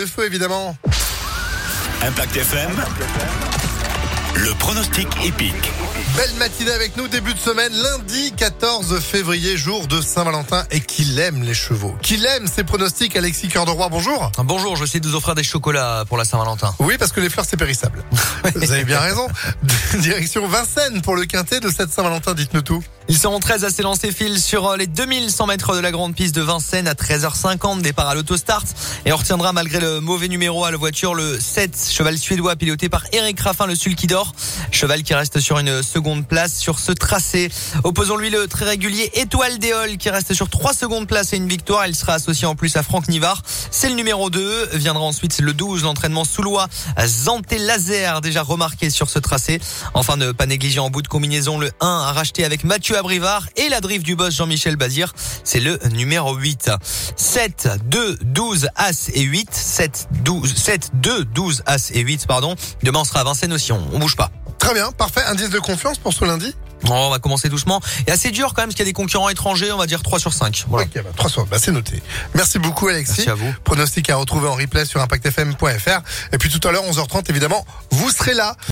le feu évidemment. Impact FM. Le pronostic épique. Belle matinée avec nous, début de semaine, lundi 14 février, jour de Saint-Valentin et qu'il aime les chevaux. Qu'il aime ses pronostics, Alexis Cœur de Roi, bonjour. Bonjour, je sais de vous offrir des chocolats pour la Saint-Valentin. Oui, parce que les fleurs c'est périssable. vous avez bien raison. Direction Vincennes pour le quintet de cette Saint-Valentin, dites-nous tout. Ils seront très à s'élancer fil sur euh, les 2100 mètres de la grande piste de Vincennes à 13h50, départ à l'autostart. Et on retiendra malgré le mauvais numéro à la voiture le 7, cheval suédois piloté par Eric Raffin, le Sulkidor. Cheval qui reste sur une seconde place sur ce tracé. Opposons-lui le très régulier Étoile d'Éole qui reste sur 3 secondes place et une victoire. Il sera associé en plus à Franck Nivard. C'est le numéro 2. Viendra ensuite le 12, l'entraînement soulois Zanté Laser, déjà remarqué sur ce tracé. Enfin, ne pas négliger en bout de combinaison le 1 à racheter avec Mathieu Abrivard et la drift du boss Jean-Michel Bazir. C'est le numéro 8. 7, 2, 12, As et 8. 7, 12, 7, 2, 12, As et 8, pardon. Demain, on sera à Vincennes aussi. On, on bouge pas. Très bien, parfait. Indice de confiance pour ce lundi Bon, on va commencer doucement. Et assez dur quand même, parce qu'il y a des concurrents étrangers, on va dire 3 sur 5. Voilà. Ok, bah, 3 soirs, bah, c'est noté. Merci beaucoup Alexis. Merci à vous. Pronostic à retrouver en replay sur impactfm.fr. Et puis tout à l'heure, 11h30, évidemment, vous serez là.